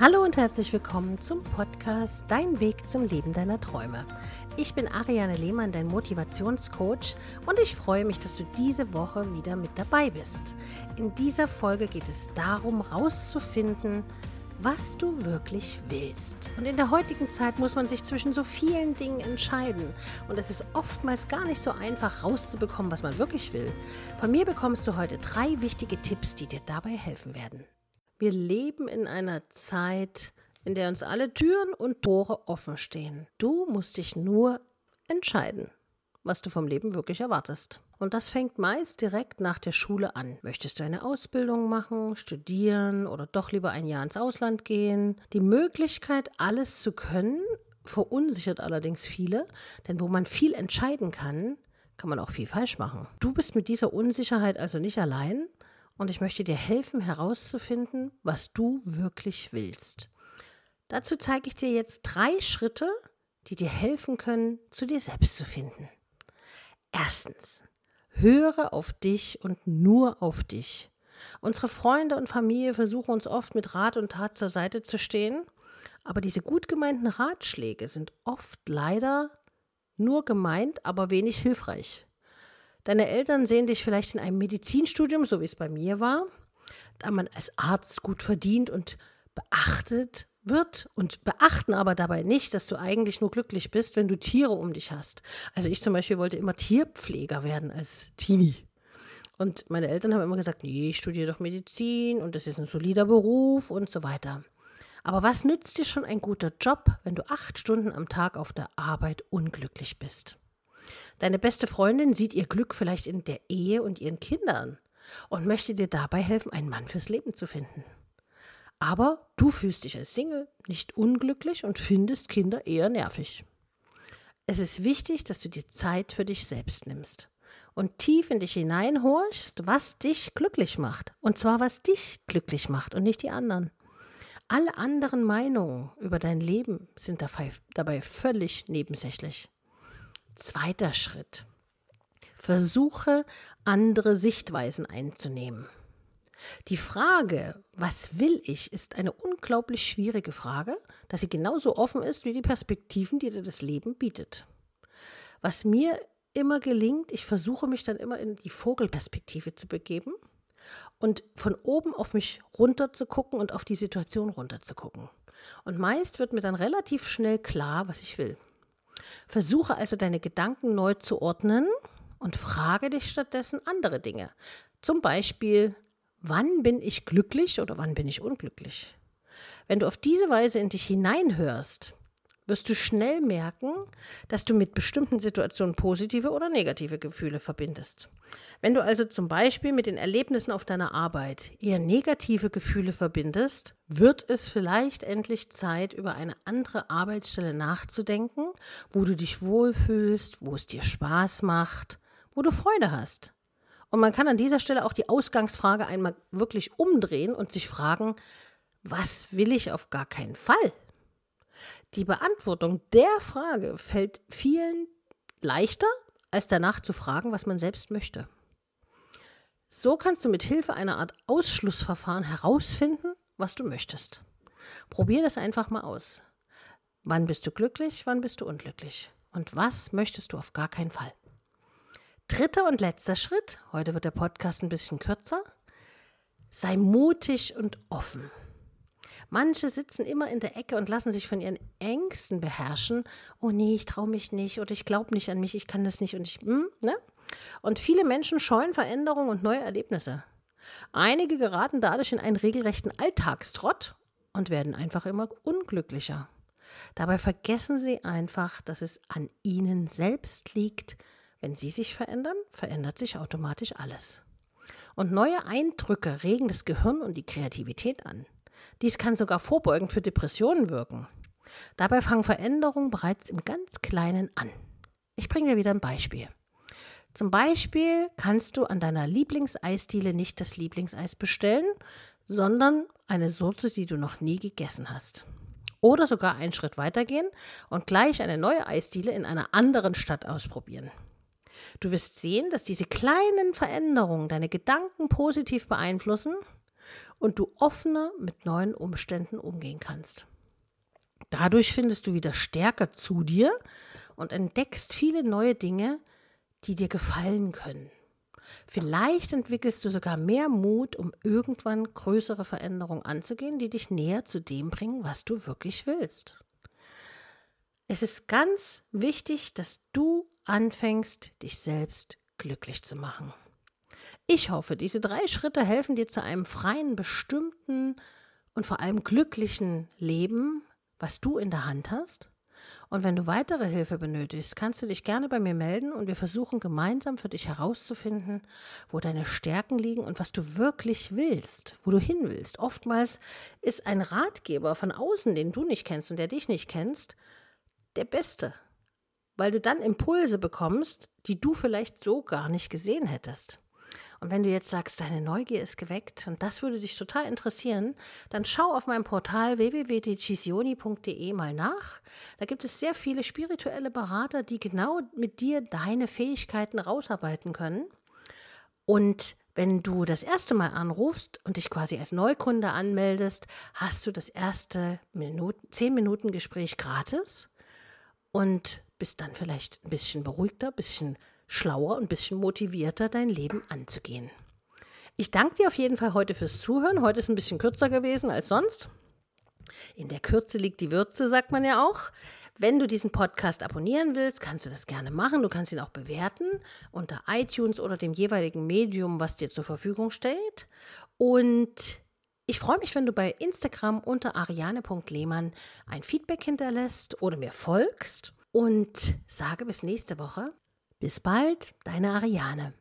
Hallo und herzlich willkommen zum Podcast Dein Weg zum Leben deiner Träume. Ich bin Ariane Lehmann, dein Motivationscoach und ich freue mich, dass du diese Woche wieder mit dabei bist. In dieser Folge geht es darum, herauszufinden, was du wirklich willst. Und in der heutigen Zeit muss man sich zwischen so vielen Dingen entscheiden. Und es ist oftmals gar nicht so einfach rauszubekommen, was man wirklich will. Von mir bekommst du heute drei wichtige Tipps, die dir dabei helfen werden. Wir leben in einer Zeit, in der uns alle Türen und Tore offen stehen. Du musst dich nur entscheiden, was du vom Leben wirklich erwartest. Und das fängt meist direkt nach der Schule an. Möchtest du eine Ausbildung machen, studieren oder doch lieber ein Jahr ins Ausland gehen? Die Möglichkeit, alles zu können, verunsichert allerdings viele, denn wo man viel entscheiden kann, kann man auch viel falsch machen. Du bist mit dieser Unsicherheit also nicht allein und ich möchte dir helfen herauszufinden, was du wirklich willst. Dazu zeige ich dir jetzt drei Schritte, die dir helfen können, zu dir selbst zu finden. Erstens, höre auf dich und nur auf dich. Unsere Freunde und Familie versuchen uns oft mit Rat und Tat zur Seite zu stehen, aber diese gut gemeinten Ratschläge sind oft leider nur gemeint, aber wenig hilfreich. Deine Eltern sehen dich vielleicht in einem Medizinstudium, so wie es bei mir war, da man als Arzt gut verdient und beachtet wird und beachten aber dabei nicht, dass du eigentlich nur glücklich bist, wenn du Tiere um dich hast. Also ich zum Beispiel wollte immer Tierpfleger werden als Teenie. Und meine Eltern haben immer gesagt, nee, ich studiere doch Medizin und das ist ein solider Beruf und so weiter. Aber was nützt dir schon ein guter Job, wenn du acht Stunden am Tag auf der Arbeit unglücklich bist? Deine beste Freundin sieht ihr Glück vielleicht in der Ehe und ihren Kindern und möchte dir dabei helfen, einen Mann fürs Leben zu finden. Aber du fühlst dich als Single nicht unglücklich und findest Kinder eher nervig. Es ist wichtig, dass du dir Zeit für dich selbst nimmst und tief in dich hineinhorchst, was dich glücklich macht. Und zwar, was dich glücklich macht und nicht die anderen. Alle anderen Meinungen über dein Leben sind dabei völlig nebensächlich. Zweiter Schritt. Versuche andere Sichtweisen einzunehmen. Die Frage, was will ich, ist eine unglaublich schwierige Frage, da sie genauso offen ist wie die Perspektiven, die dir das Leben bietet. Was mir immer gelingt, ich versuche mich dann immer in die Vogelperspektive zu begeben und von oben auf mich runter zu gucken und auf die Situation runter zu gucken. Und meist wird mir dann relativ schnell klar, was ich will. Versuche also deine Gedanken neu zu ordnen und frage dich stattdessen andere Dinge. Zum Beispiel, wann bin ich glücklich oder wann bin ich unglücklich? Wenn du auf diese Weise in dich hineinhörst, wirst du schnell merken, dass du mit bestimmten Situationen positive oder negative Gefühle verbindest. Wenn du also zum Beispiel mit den Erlebnissen auf deiner Arbeit eher negative Gefühle verbindest, wird es vielleicht endlich Zeit, über eine andere Arbeitsstelle nachzudenken, wo du dich wohlfühlst, wo es dir Spaß macht, wo du Freude hast. Und man kann an dieser Stelle auch die Ausgangsfrage einmal wirklich umdrehen und sich fragen, was will ich auf gar keinen Fall? Die Beantwortung der Frage fällt vielen leichter, als danach zu fragen, was man selbst möchte. So kannst du mit Hilfe einer Art Ausschlussverfahren herausfinden, was du möchtest. Probier das einfach mal aus. Wann bist du glücklich, wann bist du unglücklich? Und was möchtest du auf gar keinen Fall? Dritter und letzter Schritt, heute wird der Podcast ein bisschen kürzer, sei mutig und offen. Manche sitzen immer in der Ecke und lassen sich von ihren Ängsten beherrschen. Oh nee, ich traue mich nicht oder ich glaube nicht an mich, ich kann das nicht und ich, hm, ne? Und viele Menschen scheuen Veränderungen und neue Erlebnisse. Einige geraten dadurch in einen regelrechten Alltagstrott und werden einfach immer unglücklicher. Dabei vergessen sie einfach, dass es an ihnen selbst liegt. Wenn sie sich verändern, verändert sich automatisch alles. Und neue Eindrücke regen das Gehirn und die Kreativität an. Dies kann sogar vorbeugend für Depressionen wirken. Dabei fangen Veränderungen bereits im ganz Kleinen an. Ich bringe dir wieder ein Beispiel. Zum Beispiel kannst du an deiner Lieblingseisdiele nicht das Lieblingseis bestellen, sondern eine Sorte, die du noch nie gegessen hast. Oder sogar einen Schritt weitergehen und gleich eine neue Eisdiele in einer anderen Stadt ausprobieren. Du wirst sehen, dass diese kleinen Veränderungen deine Gedanken positiv beeinflussen und du offener mit neuen Umständen umgehen kannst. Dadurch findest du wieder stärker zu dir und entdeckst viele neue Dinge, die dir gefallen können. Vielleicht entwickelst du sogar mehr Mut, um irgendwann größere Veränderungen anzugehen, die dich näher zu dem bringen, was du wirklich willst. Es ist ganz wichtig, dass du anfängst, dich selbst glücklich zu machen. Ich hoffe, diese drei Schritte helfen dir zu einem freien, bestimmten und vor allem glücklichen Leben, was du in der Hand hast. Und wenn du weitere Hilfe benötigst, kannst du dich gerne bei mir melden und wir versuchen gemeinsam für dich herauszufinden, wo deine Stärken liegen und was du wirklich willst, wo du hin willst. Oftmals ist ein Ratgeber von außen, den du nicht kennst und der dich nicht kennst, der beste, weil du dann Impulse bekommst, die du vielleicht so gar nicht gesehen hättest. Und wenn du jetzt sagst, deine Neugier ist geweckt und das würde dich total interessieren, dann schau auf meinem Portal www.decisioni.de mal nach. Da gibt es sehr viele spirituelle Berater, die genau mit dir deine Fähigkeiten rausarbeiten können. Und wenn du das erste Mal anrufst und dich quasi als Neukunde anmeldest, hast du das erste Minuten, 10 Minuten Gespräch gratis und bist dann vielleicht ein bisschen beruhigter, ein bisschen schlauer und ein bisschen motivierter, dein Leben anzugehen. Ich danke dir auf jeden Fall heute fürs Zuhören. Heute ist ein bisschen kürzer gewesen als sonst. In der Kürze liegt die Würze, sagt man ja auch. Wenn du diesen Podcast abonnieren willst, kannst du das gerne machen. Du kannst ihn auch bewerten unter iTunes oder dem jeweiligen Medium, was dir zur Verfügung steht. Und ich freue mich, wenn du bei Instagram unter ariane.lehmann ein Feedback hinterlässt oder mir folgst und sage bis nächste Woche. Bis bald, deine Ariane.